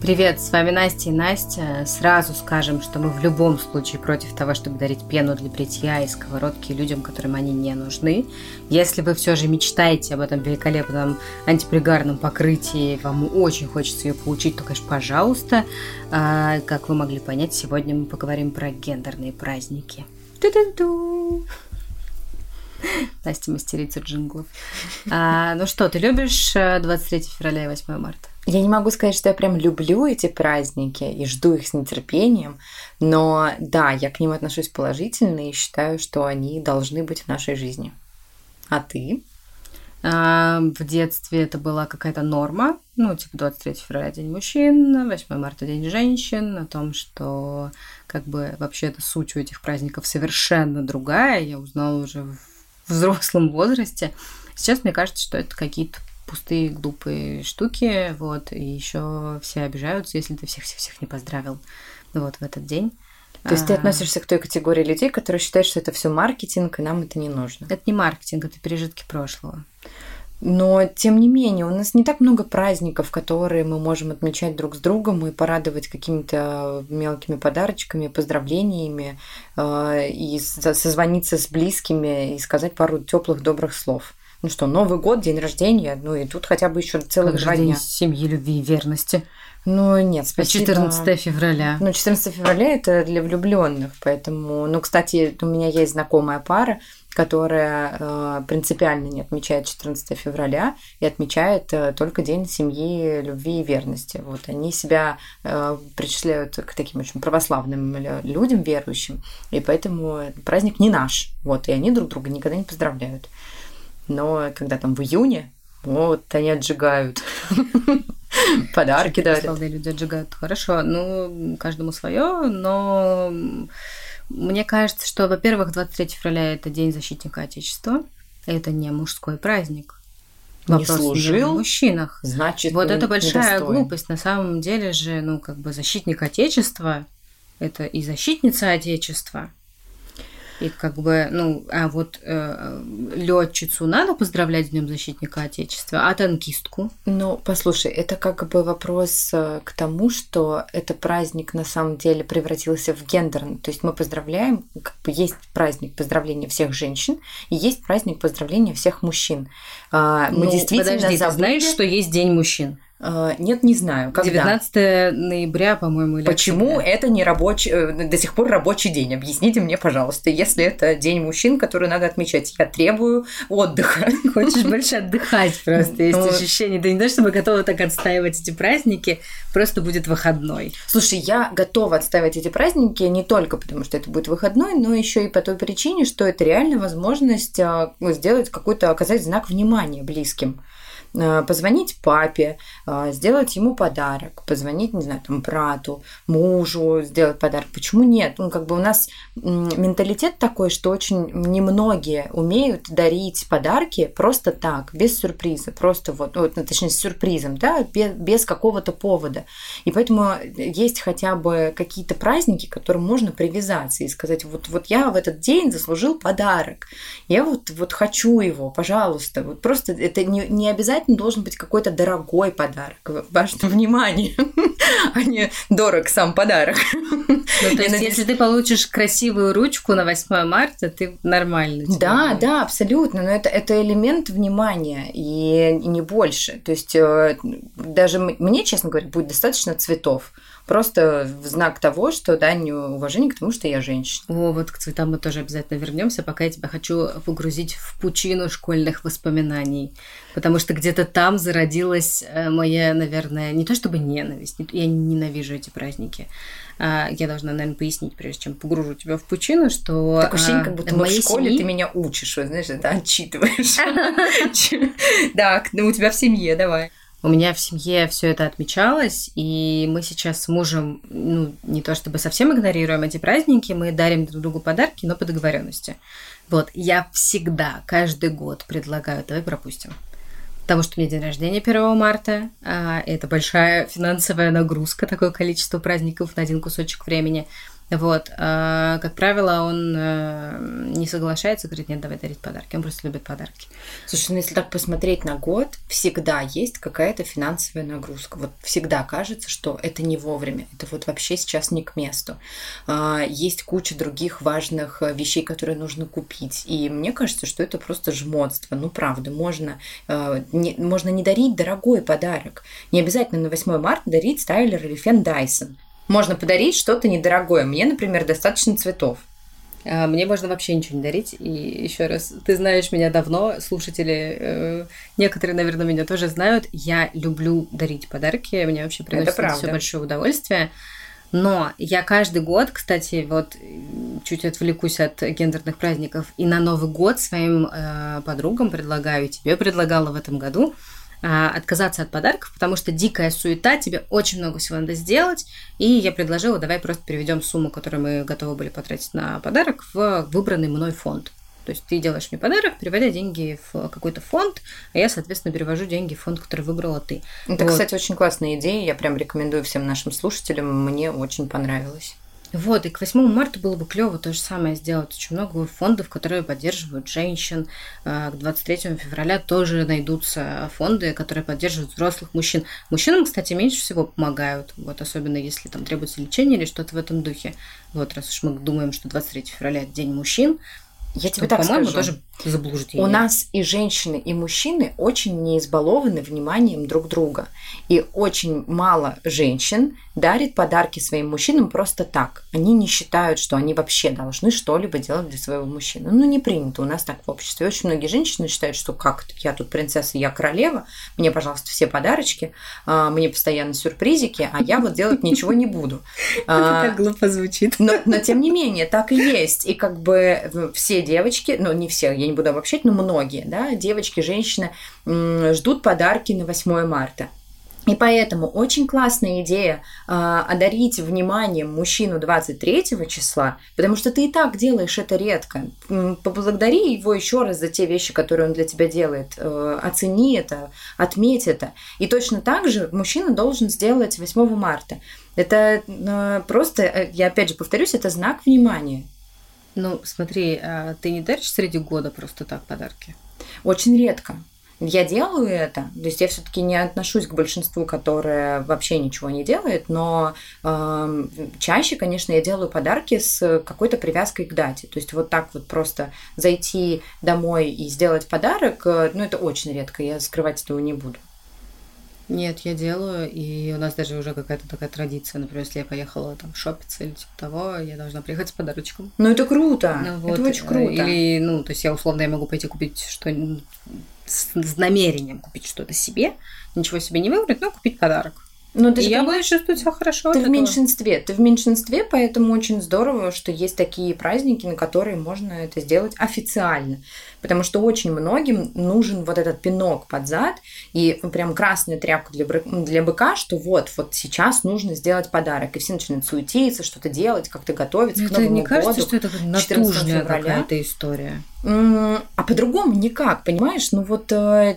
Привет, с вами Настя и Настя. Сразу скажем, что мы в любом случае против того, чтобы дарить пену для бритья и сковородки людям, которым они не нужны. Если вы все же мечтаете об этом великолепном антипригарном покрытии, вам очень хочется ее получить, то, конечно, пожалуйста. А, как вы могли понять, сегодня мы поговорим про гендерные праздники. Ту-ду-ду. Настя мастерица джинглов. А, ну что, ты любишь 23 э, февраля и 8 марта? Я не могу сказать, что я прям люблю эти праздники и жду их с нетерпением, но да, я к ним отношусь положительно и считаю, что они должны быть в нашей жизни. А ты? А, в детстве это была какая-то норма, ну, типа 23 февраля День мужчин, 8 марта День женщин, о том, что как бы вообще эта суть у этих праздников совершенно другая, я узнала уже в взрослом возрасте. Сейчас мне кажется, что это какие-то пустые, глупые штуки, вот, и еще все обижаются, если ты всех-всех-всех не поздравил, вот, в этот день. То есть ты а. относишься к той категории людей, которые считают, что это все маркетинг, и нам это не нужно. Это не маркетинг, это пережитки прошлого. Но, тем не менее, у нас не так много праздников, которые мы можем отмечать друг с другом и порадовать какими-то мелкими подарочками, поздравлениями, э, и созвониться с близкими и сказать пару теплых добрых слов. Ну что, Новый год, день рождения, ну и тут хотя бы еще целых как два день дня. семьи, любви и верности. Ну, нет, спасибо. 14 февраля. Ну, 14 февраля это для влюбленных, поэтому... Ну, кстати, у меня есть знакомая пара, которая э, принципиально не отмечает 14 февраля и отмечает э, только День семьи, любви и верности. Вот они себя э, причисляют к таким очень православным людям, верующим, и поэтому праздник не наш. Вот, и они друг друга никогда не поздравляют. Но когда там в июне, вот они отжигают. Подарки дарят. Православные люди отжигают. Хорошо, ну, каждому свое, но мне кажется, что, во-первых, 23 февраля – это День защитника Отечества. Это не мужской праздник. Вопрос не служил, в мужчинах. Значит, вот это большая недостоин. глупость. На самом деле же, ну, как бы защитник Отечества – это и защитница Отечества – и как бы, ну, а вот э, летчицу надо поздравлять с Днем защитника Отечества, а танкистку? Ну, послушай, это как бы вопрос э, к тому, что это праздник на самом деле превратился в гендерный. То есть мы поздравляем, как бы есть праздник поздравления всех женщин, и есть праздник поздравления всех мужчин. А, мы ну, действительно подожди, забыли... ты знаешь, что есть День мужчин? А, нет, не знаю. Когда? 19 ноября, по-моему, или Почему октября? это не рабочий, э, до сих пор рабочий день? Объясните мне, пожалуйста. Если это день мужчин, который надо отмечать, я требую отдыха. Хочешь больше отдыхать просто. Есть ну, ощущение. Ты не то, чтобы готова так отстаивать эти праздники, просто будет выходной. Слушай, я готова отстаивать эти праздники не только потому, что это будет выходной, но еще и по той причине, что это реально возможность а, сделать какой-то, оказать знак внимания близким. Э, позвонить папе, э, сделать ему подарок, позвонить, не знаю, там, брату, мужу, сделать подарок. Почему нет? Ну, как бы у нас менталитет такой, что очень немногие умеют дарить подарки просто так, без сюрприза, просто вот, ну, точнее, с сюрпризом, да, без, без какого-то повода. И поэтому есть хотя бы какие-то праздники, к которым можно привязаться и сказать, вот, вот я в этот день заслужил подарок, я вот, вот хочу его, пожалуйста. Вот просто это не, не обязательно обязательно должен быть какой-то дорогой подарок. Важно внимание, а не дорог сам подарок. Ну, то есть, если ты получишь красивую ручку на 8 марта, ты нормально. Да, да, абсолютно. Но это, это элемент внимания и, и не больше. То есть э, даже мне, честно говоря, будет достаточно цветов. Просто в знак того, что дань уважения к тому, что я женщина. О, вот к цветам мы тоже обязательно вернемся, пока я тебя хочу погрузить в пучину школьных воспоминаний. Потому что где-то там зародилась э, моя, наверное, не то чтобы ненависть, я ненавижу эти праздники. А, я должна, наверное, пояснить, прежде чем погружу тебя в пучину, что... Так ощущение, как будто в, в школе семьи... ты меня учишь, знаешь, это отчитываешь. Так, ну у тебя в семье, давай. У меня в семье все это отмечалось, и мы сейчас с мужем, ну, не то чтобы совсем игнорируем эти праздники, мы дарим друг другу подарки, но по договоренности. Вот, я всегда, каждый год предлагаю, давай пропустим. Потому что у меня день рождения 1 марта, а это большая финансовая нагрузка, такое количество праздников на один кусочек времени. Вот. А, как правило, он э, не соглашается, говорит, нет, давай дарить подарки. Он просто любит подарки. Слушай, ну если так посмотреть на год, всегда есть какая-то финансовая нагрузка. Вот всегда кажется, что это не вовремя, это вот вообще сейчас не к месту. А, есть куча других важных э, вещей, которые нужно купить. И мне кажется, что это просто жмотство. Ну, правда, можно, э, не, можно не дарить дорогой подарок. Не обязательно на 8 марта дарить Тайлер или Фен Дайсон можно подарить что-то недорогое. Мне, например, достаточно цветов. А, мне можно вообще ничего не дарить. И еще раз, ты знаешь меня давно, слушатели, э, некоторые, наверное, меня тоже знают. Я люблю дарить подарки, мне вообще приносит это все большое удовольствие. Но я каждый год, кстати, вот чуть отвлекусь от гендерных праздников, и на Новый год своим э, подругам предлагаю, тебе предлагала в этом году, а, отказаться от подарков, потому что дикая суета, тебе очень много всего надо сделать. И я предложила, давай просто переведем сумму, которую мы готовы были потратить на подарок, в выбранный мной фонд. То есть ты делаешь мне подарок, переводя деньги в какой-то фонд, а я, соответственно, перевожу деньги в фонд, который выбрала ты. Это, вот. кстати, очень классная идея. Я прям рекомендую всем нашим слушателям. Мне очень понравилось. Вот, и к 8 марта было бы клево то же самое сделать. Очень много фондов, которые поддерживают женщин. А, к 23 февраля тоже найдутся фонды, которые поддерживают взрослых мужчин. Мужчинам, кстати, меньше всего помогают, вот, особенно если там требуется лечение или что-то в этом духе. Вот, раз уж мы думаем, что 23 февраля – День мужчин, я тебе так по-моему, скажу. тоже заблуждение. У нас и женщины, и мужчины очень не избалованы вниманием друг друга. И очень мало женщин дарит подарки своим мужчинам просто так. Они не считают, что они вообще должны что-либо делать для своего мужчины. Ну, не принято у нас так в обществе. Очень многие женщины считают, что как я тут принцесса, я королева, мне, пожалуйста, все подарочки, а, мне постоянно сюрпризики, а я вот делать ничего не буду. Это так глупо звучит. Но, тем не менее, так и есть. И как бы все девочки, ну, не все, я не буду обобщать, но многие, да, девочки, женщины ждут подарки на 8 марта. И поэтому очень классная идея э, одарить вниманием мужчину 23 числа, потому что ты и так делаешь это редко. Поблагодари его еще раз за те вещи, которые он для тебя делает. Э, оцени это, отметь это. И точно так же мужчина должен сделать 8 марта. Это э, просто, я опять же повторюсь, это знак внимания. Ну, смотри, а ты не даришь среди года просто так подарки? Очень редко. Я делаю это, то есть я все-таки не отношусь к большинству, которое вообще ничего не делает, но э, чаще, конечно, я делаю подарки с какой-то привязкой к дате. То есть вот так вот просто зайти домой и сделать подарок, э, ну это очень редко, я скрывать этого не буду. Нет, я делаю, и у нас даже уже какая-то такая традиция. Например, если я поехала там шопиться или типа того, я должна приехать с подарочком. Ну, это круто. Ну, вот. Это очень круто. Или, ну, то есть я условно я могу пойти купить что с, с намерением купить что-то себе, ничего себе не выбрать, но купить подарок. Но ты и я буду чувствовать себя хорошо. Ты в меньшинстве. Ты в меньшинстве, поэтому очень здорово, что есть такие праздники, на которые можно это сделать официально. Потому что очень многим нужен вот этот пинок под зад и прям красная тряпка для, для быка, что вот, вот сейчас нужно сделать подарок. И все начинают суетиться, что-то делать, как-то готовиться это к Новому не кажется, году. что это натужная какая-то история? А по-другому никак, понимаешь? Ну вот э,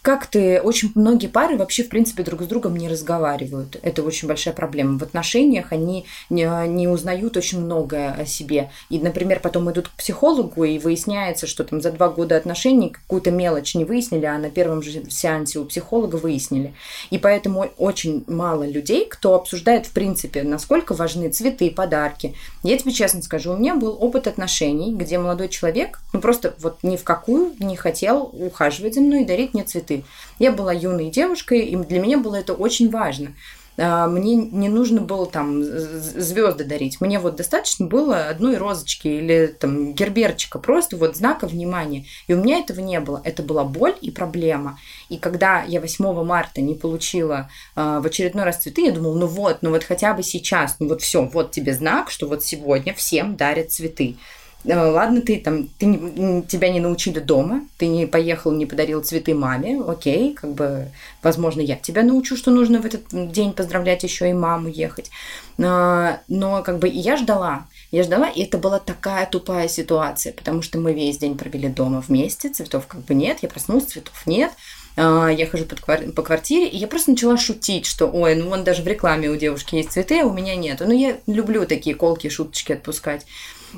как ты... Очень многие пары вообще, в принципе, друг с другом не разговаривают. Это очень большая проблема. В отношениях они не, не узнают очень многое о себе. И, например, потом идут к психологу, и выясняется, что там за два года отношений какую-то мелочь не выяснили, а на первом же сеансе у психолога выяснили. И поэтому очень мало людей, кто обсуждает, в принципе, насколько важны цветы, подарки. Я тебе честно скажу, у меня был опыт отношений, где молодой человек, ну просто вот ни в какую не хотел ухаживать за мной и дарить мне цветы. Я была юной девушкой, и для меня было это очень важно. А, мне не нужно было там звезды дарить. Мне вот достаточно было одной розочки или там герберчика, просто вот знака внимания. И у меня этого не было. Это была боль и проблема. И когда я 8 марта не получила э, в очередной раз цветы, я думала, ну вот, ну вот хотя бы сейчас, ну вот все, вот тебе знак, что вот сегодня всем дарят цветы. Э, ладно, ты там, ты тебя не научили дома, ты не поехал, не подарил цветы маме, окей, как бы, возможно, я тебя научу, что нужно в этот день поздравлять еще и маму ехать. Но, но как бы я ждала, я ждала, и это была такая тупая ситуация, потому что мы весь день провели дома вместе, цветов как бы нет, я проснулась, цветов нет, а, я хожу по квартире, и я просто начала шутить, что, ой, ну вон даже в рекламе у девушки есть цветы, а у меня нет. Ну, я люблю такие колки, шуточки отпускать.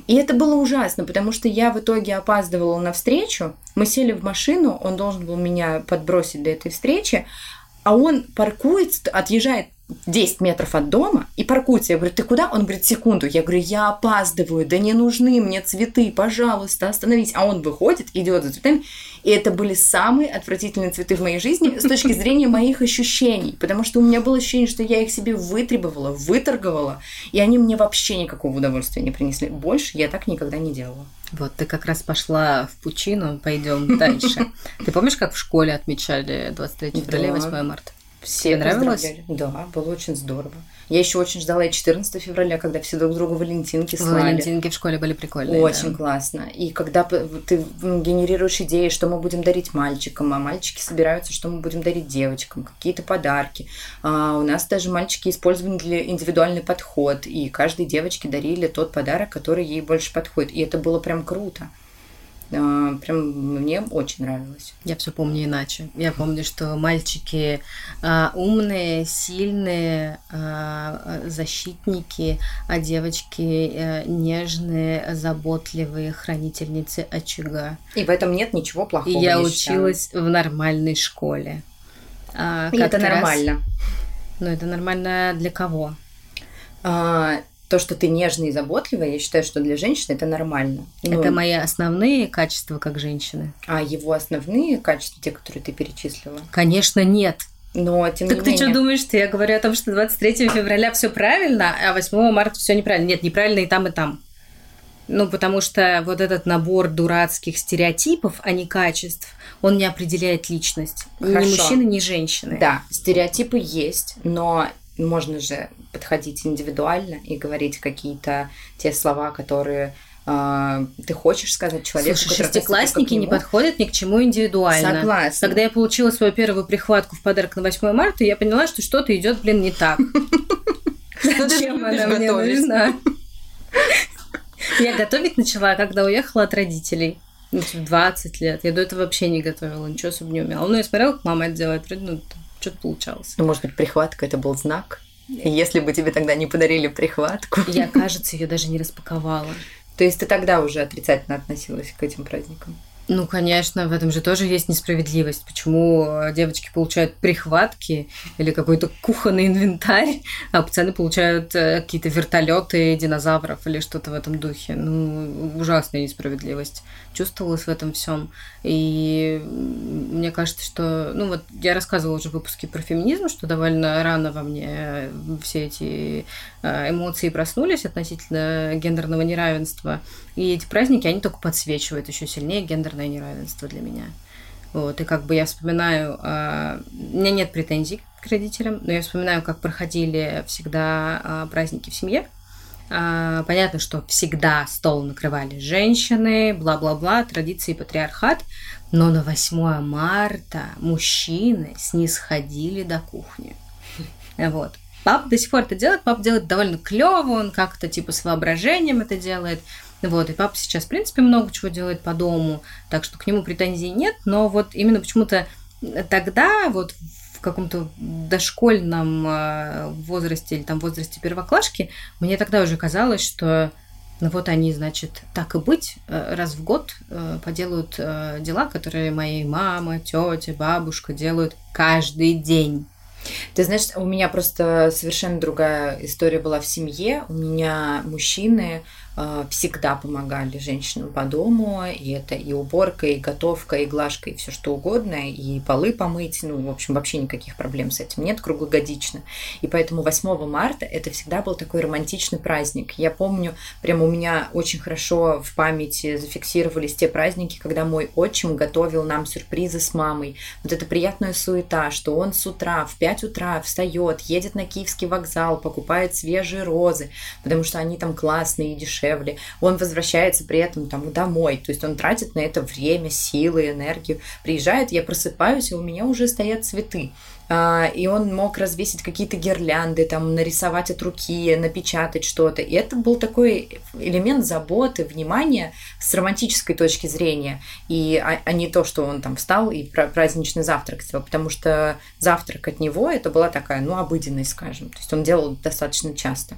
И это было ужасно, потому что я в итоге опаздывала на встречу. Мы сели в машину, он должен был меня подбросить до этой встречи, а он паркуется, отъезжает 10 метров от дома и паркуется. Я говорю, ты куда? Он говорит, секунду. Я говорю, я опаздываю, да не нужны мне цветы, пожалуйста, остановись. А он выходит, идет за цветами. И это были самые отвратительные цветы в моей жизни с точки зрения моих ощущений. Потому что у меня было ощущение, что я их себе вытребовала, выторговала, и они мне вообще никакого удовольствия не принесли. Больше я так никогда не делала. Вот, ты как раз пошла в пучину, пойдем дальше. Ты помнишь, как в школе отмечали 23 февраля и 8 марта? Все Тебе нравилось? Да, было очень здорово. Я еще очень ждала и 14 февраля, когда все друг другу валентинки слали. Валентинки в школе были прикольные. Очень да. классно. И когда ты генерируешь идеи, что мы будем дарить мальчикам, а мальчики собираются, что мы будем дарить девочкам, какие-то подарки. А у нас даже мальчики использовали индивидуальный подход, и каждой девочке дарили тот подарок, который ей больше подходит. И это было прям круто. А, прям мне очень нравилось. Я все помню иначе. Я помню, что мальчики а, умные, сильные, а, защитники, а девочки а, нежные, заботливые, хранительницы очага. И в этом нет ничего плохого. И я училась в нормальной школе. А, И это нормально. Раз... Ну, это нормально для кого? А, то, что ты нежный и заботливый, я считаю, что для женщины это нормально. Ну, это мои основные качества как женщины. А его основные качества, те, которые ты перечислила? Конечно, нет. Но тем так не ты менее... что думаешь, что я говорю о том, что 23 февраля все правильно, а 8 марта все неправильно? Нет, неправильно и там, и там. Ну, потому что вот этот набор дурацких стереотипов, а не качеств, он не определяет личность. Хорошо. Ни мужчины, ни женщины. Да, стереотипы есть, но можно же подходить индивидуально и говорить какие-то те слова, которые э, ты хочешь сказать человеку. Слушай, шестиклассники не подходят ни к чему индивидуально. Согласна. Когда я получила свою первую прихватку в подарок на 8 марта, я поняла, что что-то идет, блин, не так. Зачем она мне нужна? Я готовить начала, когда уехала от родителей. Ну, 20 типа, лет. Я до этого вообще не готовила, ничего особо не умела. Ну, я смотрела, как мама это делает. Ну, что-то получалось. Ну, может быть, прихватка это был знак? Если бы тебе тогда не подарили прихватку. Я, кажется, ее даже не распаковала. То есть ты тогда уже отрицательно относилась к этим праздникам? Ну, конечно, в этом же тоже есть несправедливость. Почему э, девочки получают прихватки или какой-то кухонный инвентарь, а пацаны получают э, какие-то вертолеты динозавров или что-то в этом духе. Ну, ужасная несправедливость. Чувствовалась в этом всем. И мне кажется, что... Ну, вот я рассказывала уже в выпуске про феминизм, что довольно рано во мне все эти э, эмоции проснулись относительно гендерного неравенства. И эти праздники, они только подсвечивают еще сильнее гендерное неравенство для меня. Вот, и как бы я вспоминаю, э, у меня нет претензий к родителям, но я вспоминаю, как проходили всегда э, праздники в семье. Э, понятно, что всегда стол накрывали женщины, бла-бла-бла, традиции патриархат, но на 8 марта мужчины снисходили до кухни. Вот. Папа до сих пор это делает, папа делает довольно клево, он как-то типа с воображением это делает. Вот, и папа сейчас, в принципе, много чего делает по дому, так что к нему претензий нет, но вот именно почему-то тогда, вот в каком-то дошкольном э, возрасте или там возрасте первоклашки, мне тогда уже казалось, что ну вот они, значит, так и быть, э, раз в год э, поделают дела, которые мои мама, тетя, бабушка делают каждый день. Ты знаешь, у меня просто совершенно другая история была в семье. У меня мужчины всегда помогали женщинам по дому, и это и уборка, и готовка, и глажка, и все что угодно, и полы помыть, ну, в общем, вообще никаких проблем с этим нет круглогодично. И поэтому 8 марта это всегда был такой романтичный праздник. Я помню, прямо у меня очень хорошо в памяти зафиксировались те праздники, когда мой отчим готовил нам сюрпризы с мамой. Вот эта приятная суета, что он с утра, в 5 утра встает, едет на Киевский вокзал, покупает свежие розы, потому что они там классные и дешевые, дешевле, он возвращается при этом там домой, то есть он тратит на это время, силы, энергию, приезжает, я просыпаюсь, и у меня уже стоят цветы. а, и он мог развесить какие-то гирлянды, там, нарисовать от руки, напечатать что-то. И это был такой элемент заботы, внимания с романтической точки зрения, и, а, а не то, что он там встал и праздничный завтрак сделал, потому что завтрак от него это была такая, ну, обыденность, скажем. То есть он делал достаточно часто.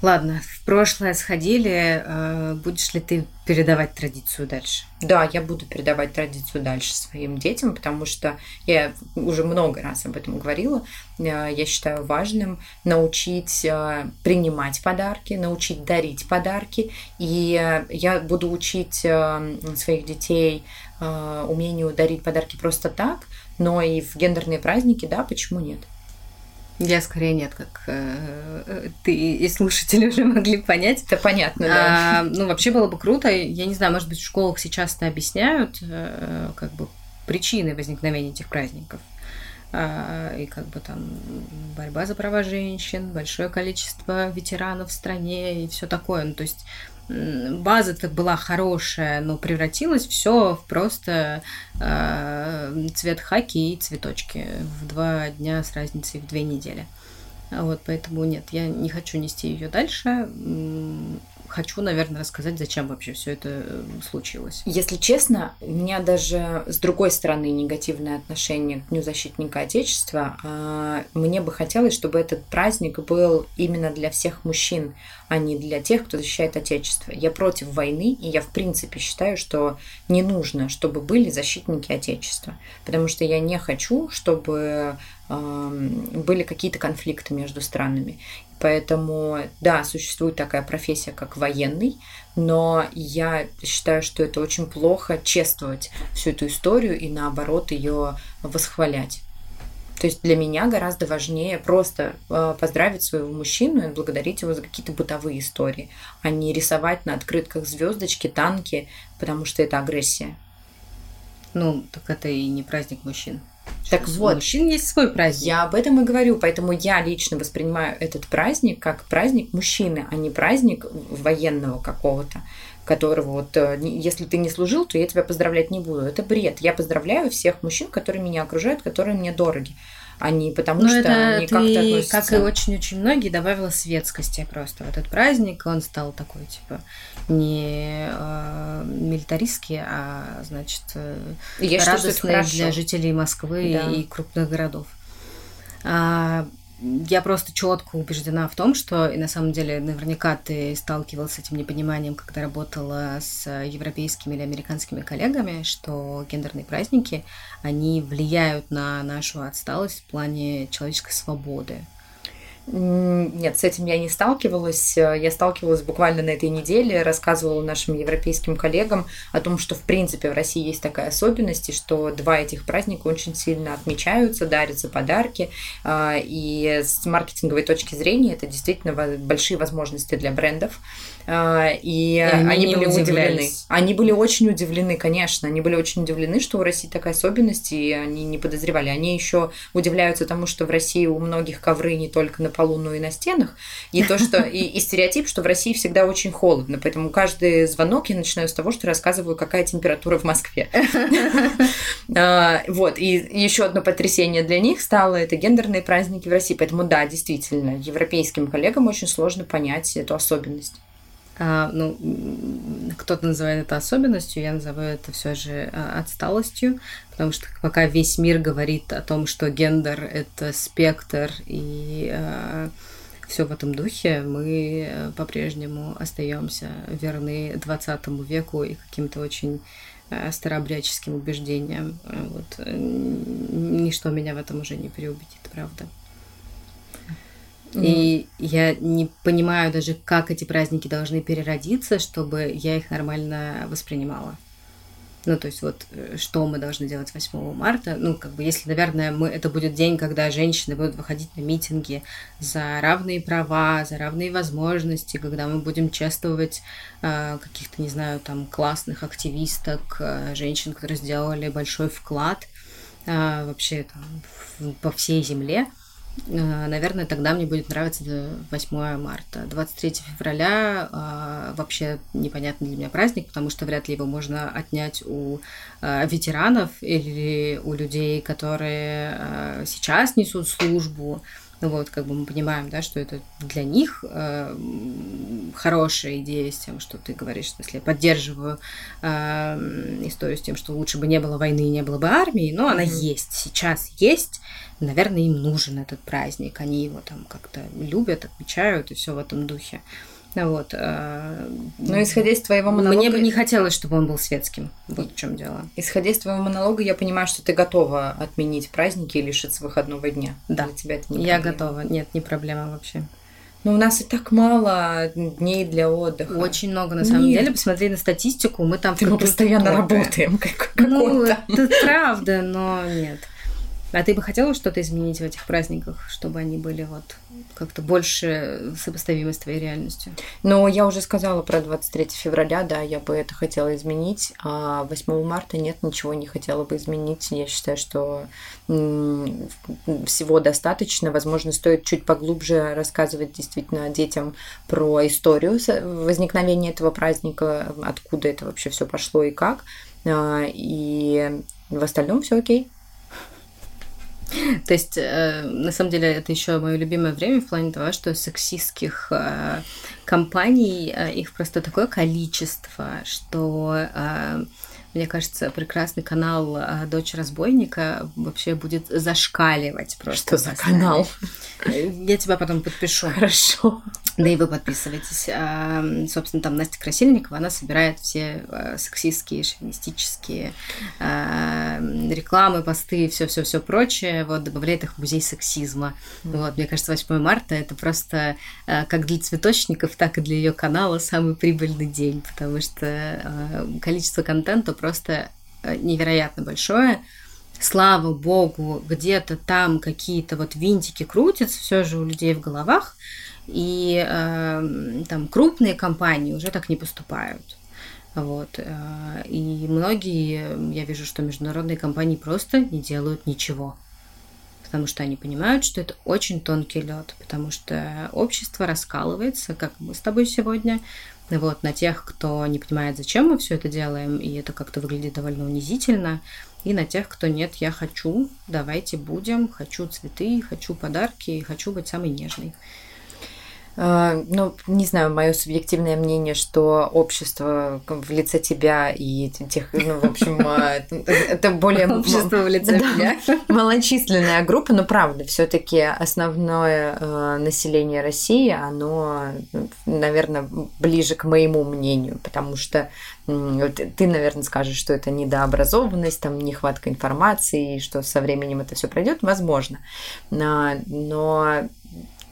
Ладно, в прошлое сходили. Э, будешь ли ты передавать традицию дальше? Да, я буду передавать традицию дальше своим детям, потому что я уже много раз об этом говорила. Э, я считаю важным научить э, принимать подарки, научить дарить подарки. И я буду учить своих детей умению дарить подарки просто так, но и в гендерные праздники, да, почему нет? Я скорее нет, как э, ты и слушатели уже могли понять. Это понятно, да. А, ну, вообще было бы круто. Я не знаю, может быть, в школах сейчас это объясняют, э, как бы причины возникновения этих праздников. А, и как бы там борьба за права женщин, большое количество ветеранов в стране и все такое. Ну, то есть база-то была хорошая, но превратилось все в просто э, цвет хаки и цветочки в два дня с разницей в две недели. Вот, поэтому нет, я не хочу нести ее дальше хочу, наверное, рассказать, зачем вообще все это э, случилось. Если честно, у меня даже с другой стороны негативное отношение к Дню защитника Отечества. А, мне бы хотелось, чтобы этот праздник был именно для всех мужчин, а не для тех, кто защищает Отечество. Я против войны, и я в принципе считаю, что не нужно, чтобы были защитники Отечества. Потому что я не хочу, чтобы были какие-то конфликты между странами. Поэтому, да, существует такая профессия, как военный, но я считаю, что это очень плохо чествовать всю эту историю и наоборот ее восхвалять. То есть для меня гораздо важнее просто э, поздравить своего мужчину и благодарить его за какие-то бытовые истории, а не рисовать на открытках звездочки, танки, потому что это агрессия. Ну, так это и не праздник мужчин. Так У вот. мужчин есть свой праздник. Я об этом и говорю, поэтому я лично воспринимаю этот праздник как праздник мужчины, а не праздник военного какого-то которого вот, э, если ты не служил, то я тебя поздравлять не буду. Это бред. Я поздравляю всех мужчин, которые меня окружают, которые мне дороги а не потому Но ну, что это они как-то относятся... как и очень-очень многие, добавила светскости просто в этот праздник. Он стал такой, типа, не э, милитаристский, а, значит, э, Я радостный для жителей Москвы да. и крупных городов. А, я просто четко убеждена в том, что, и на самом деле, наверняка ты сталкивалась с этим непониманием, когда работала с европейскими или американскими коллегами, что гендерные праздники, они влияют на нашу отсталость в плане человеческой свободы. Нет, с этим я не сталкивалась. Я сталкивалась буквально на этой неделе, рассказывала нашим европейским коллегам о том, что в принципе в России есть такая особенность, и что два этих праздника очень сильно отмечаются, дарятся подарки. А, и с маркетинговой точки зрения это действительно большие возможности для брендов. А, и, и они, они были удивлены. Они были очень удивлены, конечно. Они были очень удивлены, что у России такая особенность, и они не подозревали. Они еще удивляются тому, что в России у многих ковры не только на полу, но и на стенах. И то, что и, и стереотип, что в России всегда очень холодно. Поэтому каждый звонок я начинаю с того, что рассказываю, какая температура в Москве. А, вот. И еще одно потрясение для них стало это гендерные праздники в России. Поэтому да, действительно, европейским коллегам очень сложно понять эту особенность. А, ну, кто-то называет это особенностью, я называю это все же а, отсталостью, потому что пока весь мир говорит о том, что гендер это спектр и а, все в этом духе, мы э, по-прежнему остаемся верны 20 веку и каким-то очень старообрядческим убеждениям. Вот. Ничто меня в этом уже не переубедит, правда. И я не понимаю даже, как эти праздники должны переродиться, чтобы я их нормально воспринимала. Ну, то есть вот э, что мы должны делать 8 марта? Ну, как бы, если, наверное, мы, это будет день, когда женщины будут выходить на митинги за равные права, за равные возможности, когда мы будем чествовать э, каких-то, не знаю, там, классных активисток, э, женщин, которые сделали большой вклад э, вообще там, по всей земле – Э, наверное, тогда мне будет нравиться 8 марта. 23 февраля э, вообще непонятный для меня праздник, потому что вряд ли его можно отнять у э, ветеранов или у людей, которые э, сейчас несут службу. Ну вот, как бы мы понимаем, да, что это для них э, хорошая идея с тем, что ты говоришь, в смысле, я поддерживаю э, историю с тем, что лучше бы не было войны и не было бы армии, но mm-hmm. она есть, сейчас есть, наверное, им нужен этот праздник, они его там как-то любят, отмечают и все в этом духе. Вот. Э, Но исходя из твоего монолога... Мне бы не хотелось, чтобы он был светским. Вот в чем дело. Исходя из твоего монолога, я понимаю, что ты готова отменить праздники и лишиться выходного дня. Да. Для тебя это не Я готова. Нет, не проблема вообще. Но у нас и так мало дней для отдыха. Очень много, на самом Нет. деле. Посмотри на статистику, мы там... Ты мы постоянно работаем. Как, ну, это правда, но нет. А ты бы хотела что-то изменить в этих праздниках, чтобы они были вот как-то больше сопоставимы с твоей реальностью? Ну, я уже сказала про 23 февраля, да, я бы это хотела изменить, а 8 марта нет, ничего не хотела бы изменить. Я считаю, что всего достаточно. Возможно, стоит чуть поглубже рассказывать действительно детям про историю возникновения этого праздника, откуда это вообще все пошло и как. А, и в остальном все окей. То есть, э, на самом деле, это еще мое любимое время в плане того, что сексистских э, компаний, э, их просто такое количество, что э, мне кажется, прекрасный канал а, «Дочь разбойника» вообще будет зашкаливать просто. Что за канал? Я тебя потом подпишу. Хорошо. Да и вы подписывайтесь. А, собственно, там Настя Красильникова, она собирает все а, сексистские, шовинистические рекламы, посты, все-все-все прочее, вот, добавляет их в музей сексизма. Вот, мне кажется, 8 марта это просто как для цветочников, так и для ее канала самый прибыльный день, потому что количество контента просто э, невероятно большое. Слава богу, где-то там какие-то вот винтики крутятся все же у людей в головах, и э, там крупные компании уже так не поступают. Вот. Э, и многие, я вижу, что международные компании просто не делают ничего. Потому что они понимают, что это очень тонкий лед, потому что общество раскалывается, как мы с тобой сегодня, вот, на тех, кто не понимает, зачем мы все это делаем, и это как-то выглядит довольно унизительно, и на тех, кто нет, я хочу, давайте будем, хочу цветы, хочу подарки, хочу быть самой нежной. А, ну, не знаю, мое субъективное мнение, что общество в лице тебя и тех, ну, в общем, а, это более... Общество в лице меня. Малочисленная группа, но правда, все таки основное а, население России, оно, наверное, ближе к моему мнению, потому что ты, наверное, скажешь, что это недообразованность, там нехватка информации, и что со временем это все пройдет, возможно. Но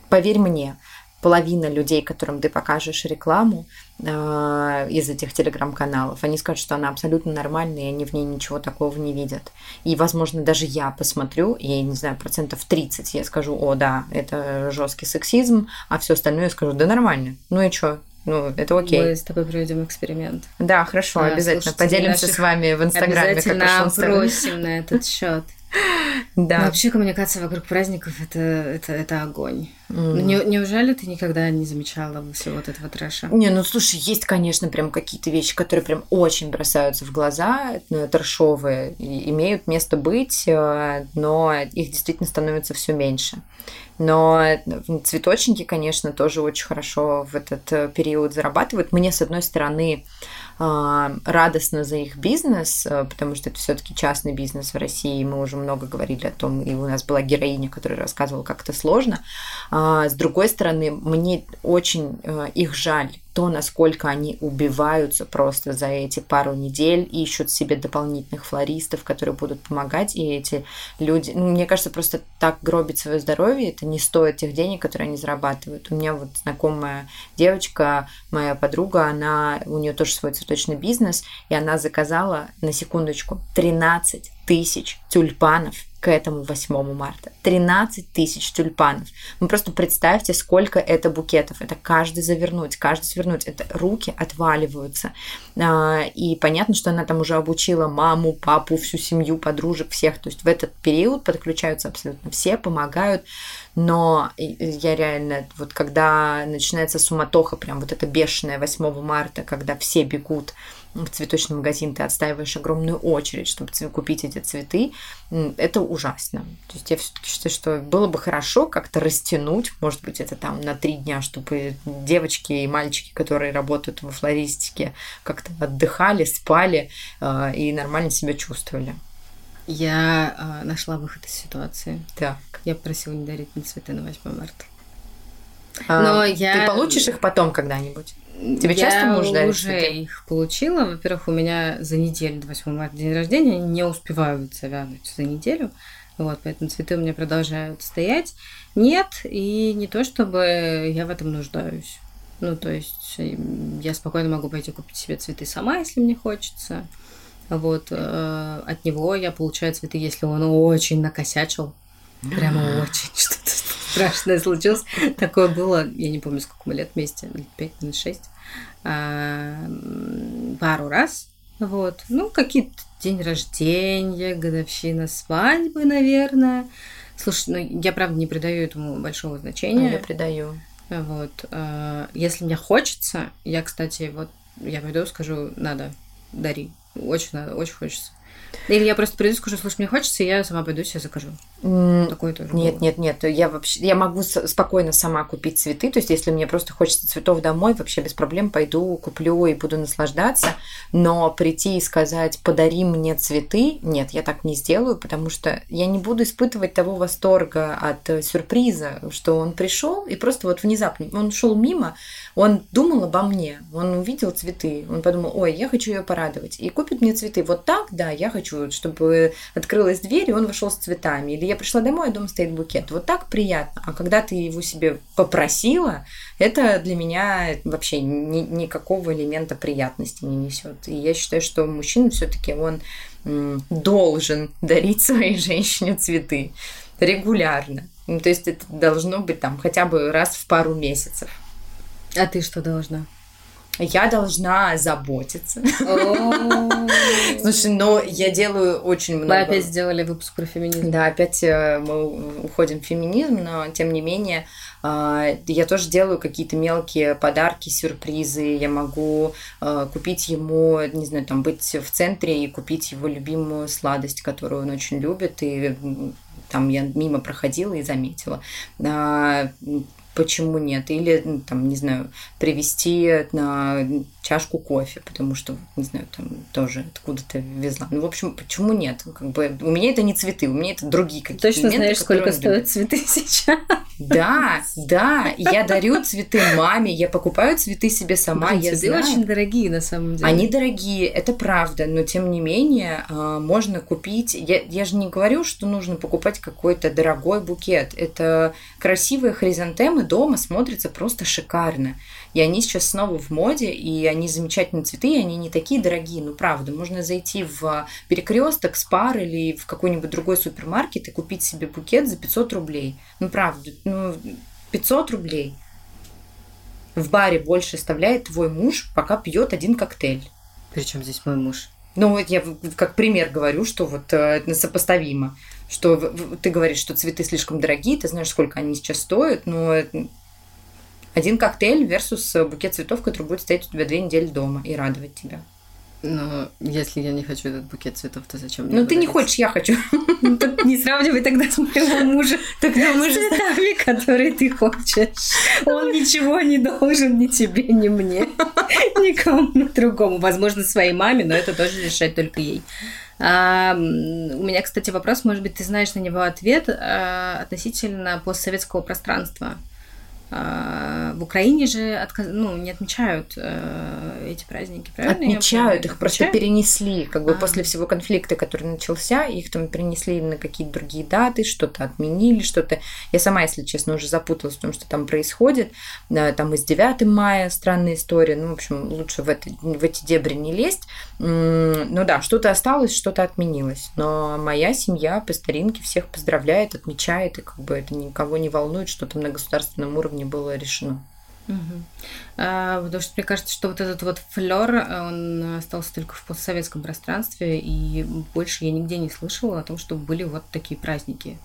поверь мне, половина людей, которым ты покажешь рекламу э, из этих телеграм-каналов, они скажут, что она абсолютно нормальная, и они в ней ничего такого не видят. И, возможно, даже я посмотрю, и, не знаю, процентов 30 я скажу, о, да, это жесткий сексизм, а все остальное я скажу, да нормально. Ну и что? Ну, это окей. Мы с тобой проведем эксперимент. Да, хорошо, а, обязательно. Поделимся с вами в Инстаграме. Обязательно опросим на этот счет. Да. Но вообще коммуникация вокруг праздников это, это, это огонь. Mm. Не, неужели ты никогда не замечала всего вот этого трэша? Не, ну слушай, есть, конечно, прям какие-то вещи, которые прям очень бросаются в глаза, ну, трэшовые, имеют место быть, э, но их действительно становится все меньше. Но цветочники, конечно, тоже очень хорошо в этот э, период зарабатывают. Мне, с одной стороны, радостно за их бизнес, э, потому что это все-таки частный бизнес в России. Мы уже много говорили о том, и у нас была героиня, которая рассказывала, как это сложно. А, с другой стороны, мне очень э, их жаль, то, насколько они убиваются просто за эти пару недель, ищут себе дополнительных флористов, которые будут помогать, и эти люди, ну, мне кажется, просто так гробить свое здоровье, это не стоит тех денег, которые они зарабатывают. У меня вот знакомая девочка, моя подруга, она, у нее тоже свой цветочный бизнес, и она заказала, на секундочку, 13 тысяч тюльпанов к этому 8 марта. 13 тысяч тюльпанов. Вы просто представьте, сколько это букетов. Это каждый завернуть, каждый свернуть. Это руки отваливаются. А, и понятно, что она там уже обучила маму, папу, всю семью, подружек, всех. То есть в этот период подключаются абсолютно все, помогают. но я реально, вот когда начинается суматоха, прям вот это бешеное 8 марта, когда все бегут в цветочный магазин, ты отстаиваешь огромную очередь, чтобы купить эти цветы, это ужасно. То есть я все-таки считаю, что было бы хорошо как-то растянуть, может быть, это там на три дня, чтобы девочки и мальчики, которые работают во флористике, как-то отдыхали, спали э, и нормально себя чувствовали. Я э, нашла выход из ситуации. Так. Я просила не дарить мне цветы на 8 марта. А, Но я... Ты получишь их потом когда-нибудь? Тебе я часто муж дарит уже цветы? их получила. Во-первых, у меня за неделю до 8 марта день рождения не успевают завянуть за неделю. Вот, поэтому цветы у меня продолжают стоять. Нет, и не то, чтобы я в этом нуждаюсь. Ну, то есть я спокойно могу пойти купить себе цветы сама, если мне хочется. Вот, э, от него я получаю цветы, если он очень накосячил. Прямо очень что-то страшное случилось. Такое было, я не помню, сколько мы лет вместе, лет пять, лет шесть. А, пару раз. Вот. Ну, какие-то день рождения, годовщина свадьбы, наверное. Слушай, ну я правда не придаю этому большого значения. Я придаю. Вот. А, если мне хочется, я, кстати, вот я пойду скажу, надо, дари. Очень надо, очень хочется. Или я просто приду и скажу, слушай, мне хочется, и я сама пойду себе закажу. Такое тоже. Нет, было. нет, нет. Я вообще я могу спокойно сама купить цветы. То есть, если мне просто хочется цветов домой, вообще без проблем пойду, куплю и буду наслаждаться. Но прийти и сказать, подари мне цветы, нет, я так не сделаю, потому что я не буду испытывать того восторга от э, сюрприза, что он пришел и просто вот внезапно он шел мимо, он думал обо мне, он увидел цветы, он подумал, ой, я хочу ее порадовать, и купит мне цветы. Вот так, да, я хочу, чтобы открылась дверь, и он вошел с цветами. Или я пришла домой, а дома стоит букет. Вот так приятно. А когда ты его себе попросила, это для меня вообще ни, никакого элемента приятности не несет. И я считаю, что мужчина все-таки он должен дарить своей женщине цветы регулярно. Ну, то есть это должно быть там хотя бы раз в пару месяцев. А ты что должна? Я должна заботиться. Слушай, но я делаю очень много. Мы опять сделали выпуск про феминизм. Да, опять э, мы уходим в феминизм, но тем не менее а, я тоже делаю какие-то мелкие подарки, сюрпризы. Я могу э, купить ему, не знаю, там быть в центре и купить его любимую сладость, которую он очень любит. И там я мимо проходила и заметила почему нет? Или, там, не знаю, привезти на чашку кофе, потому что, не знаю, там тоже откуда-то везла. Ну, в общем, почему нет? Как бы у меня это не цветы, у меня это другие какие-то Точно моменты, знаешь, сколько стоят цветы сейчас? Да, да. Я дарю цветы маме, я покупаю цветы себе сама, Блин, я цветы знаю. очень дорогие на самом деле. Они дорогие, это правда, но тем не менее а, можно купить. Я, я же не говорю, что нужно покупать какой-то дорогой букет. Это красивые хризантемы дома смотрятся просто шикарно. И они сейчас снова в моде, и они замечательные цветы, и они не такие дорогие, ну правда. Можно зайти в перекресток, спар или в какой-нибудь другой супермаркет и купить себе букет за 500 рублей. Ну правда, ну 500 рублей. В баре больше оставляет твой муж, пока пьет один коктейль. Причем здесь мой муж? Ну, вот я как пример говорю, что вот э, это сопоставимо. Что ты говоришь, что цветы слишком дорогие, ты знаешь, сколько они сейчас стоят, но один коктейль versus букет цветов, который будет стоять у тебя две недели дома и радовать тебя. Но если я не хочу этот букет цветов, то зачем мне? Ну, ты не хочешь, я хочу. Ну, так не сравнивай тогда с моего мужа. Тогда мы же цветами, которые ты хочешь. Он ничего не должен ни тебе, ни мне, никому другому. Возможно, своей маме, но это тоже решать только ей. А, у меня, кстати, вопрос, может быть, ты знаешь на него ответ а, относительно постсоветского пространства. А, в Украине же отказ... ну, не отмечают э, эти праздники, правильно? Отмечают, их просто перенесли. Как бы а. после всего конфликта, который начался, их там перенесли на какие-то другие даты, что-то отменили, что-то. Я сама, если честно, уже запуталась в том, что там происходит. Там и с 9 мая странная история. Ну, в общем, лучше в, это, в эти дебри не лезть. Ну да, что-то осталось, что-то отменилось. Но моя семья по старинке всех поздравляет, отмечает, и как бы это никого не волнует, что там на государственном уровне было решено. Угу. Потому что мне кажется, что вот этот вот флер, он остался только в постсоветском пространстве, и больше я нигде не слышала о том, что были вот такие праздники.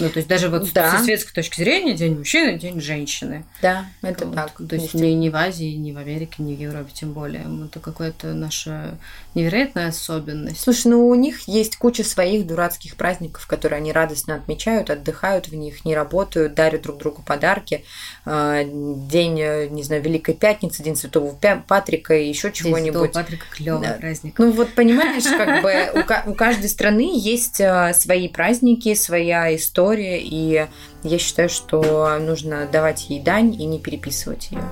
Ну, то есть даже вот да. со светской точки зрения день мужчины, день женщины. Да, это вот, так. То есть ни, ни в Азии, ни в Америке, ни в Европе тем более. Это какая-то наша невероятная особенность. Слушай, ну у них есть куча своих дурацких праздников, которые они радостно отмечают, отдыхают в них, не работают, дарят друг другу подарки. А, день, не знаю, Великой Пятницы, День Святого Патрика и еще чего-нибудь. Патрика клевый да. праздник. Ну вот понимаешь, как бы у каждой страны есть а, свои праздники, своя история история, и я считаю, что нужно давать ей дань и не переписывать ее.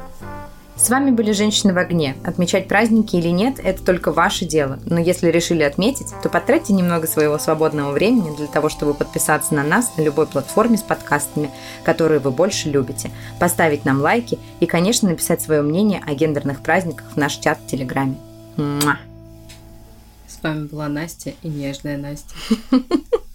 С вами были «Женщины в огне». Отмечать праздники или нет – это только ваше дело. Но если решили отметить, то потратьте немного своего свободного времени для того, чтобы подписаться на нас на любой платформе с подкастами, которые вы больше любите, поставить нам лайки и, конечно, написать свое мнение о гендерных праздниках в наш чат в Телеграме. Муа! С вами была Настя и нежная Настя.